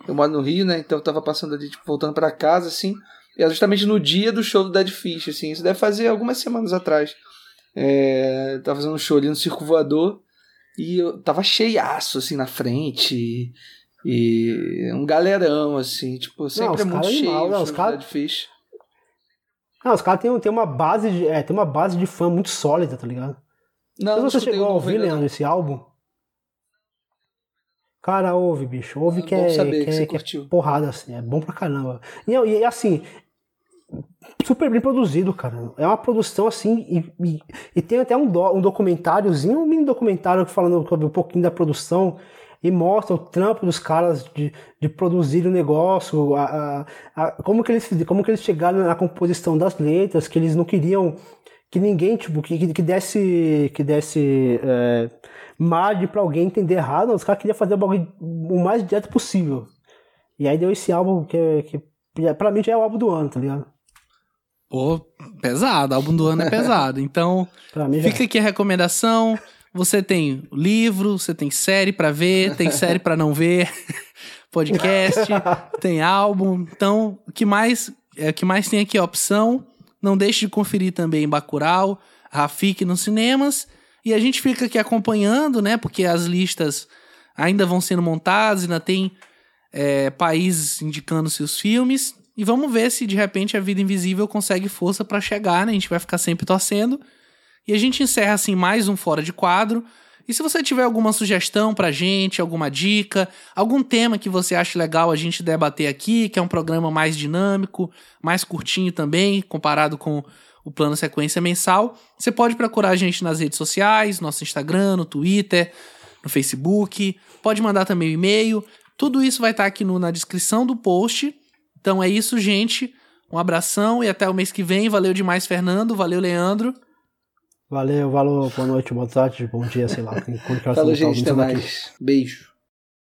B: Eu moro no Rio, né? Então eu tava passando ali, tipo, voltando para casa, assim. E é justamente no dia do show do Dead Fish, assim. Isso deve fazer algumas semanas atrás. É, tava fazendo um show ali no Circo Voador e eu tava cheiaço, assim, na frente. E, um galerão, assim, tipo, sempre não, é muito cheio animal, não, os cara... Fish.
C: Não, os caras têm, têm uma base de. É, tem uma base de fã muito sólida, tá ligado? Não, Mas você chegou a ouvir, Leandro, esse álbum? Cara, ouve, bicho. Ouve é que, é, que, que, é, que, é, porrada, assim. É bom pra caramba. E, e assim, super bem produzido, cara. É uma produção assim, e, e, e tem até um, do, um documentáriozinho, um mini documentário falando sobre um pouquinho da produção e mostra o trampo dos caras de, de produzir o negócio, a, a, a, como, que eles, como que eles chegaram na composição das letras, que eles não queriam que ninguém, tipo, que, que desse, que desse é, margem pra alguém entender errado, os caras queriam fazer o bagulho o mais direto possível. E aí deu esse álbum que, que pra mim já é o álbum do ano, tá ligado?
A: Pô, pesado, álbum do ano é pesado. Então, *laughs* fica aqui a recomendação. Você tem livro, você tem série para ver, tem série para não ver, *laughs* podcast, *laughs* tem álbum. Então, o que mais, é, o que mais tem aqui é opção. Não deixe de conferir também Bacurau, Rafik nos cinemas. E a gente fica aqui acompanhando, né? Porque as listas ainda vão sendo montadas, ainda tem é, países indicando seus filmes. E vamos ver se de repente a vida invisível consegue força para chegar, né? A gente vai ficar sempre torcendo. E a gente encerra assim mais um fora de quadro. E se você tiver alguma sugestão pra gente, alguma dica, algum tema que você acha legal a gente debater aqui, que é um programa mais dinâmico, mais curtinho também, comparado com o plano sequência mensal, você pode procurar a gente nas redes sociais, nosso Instagram, no Twitter, no Facebook, pode mandar também um e-mail. Tudo isso vai estar aqui no, na descrição do post. Então é isso, gente. Um abração e até o mês que vem. Valeu demais, Fernando. Valeu, Leandro.
C: Valeu, valeu. Boa noite, boa tarde, bom dia, sei lá. *laughs*
B: Falou, gente. Até mais. Beijo.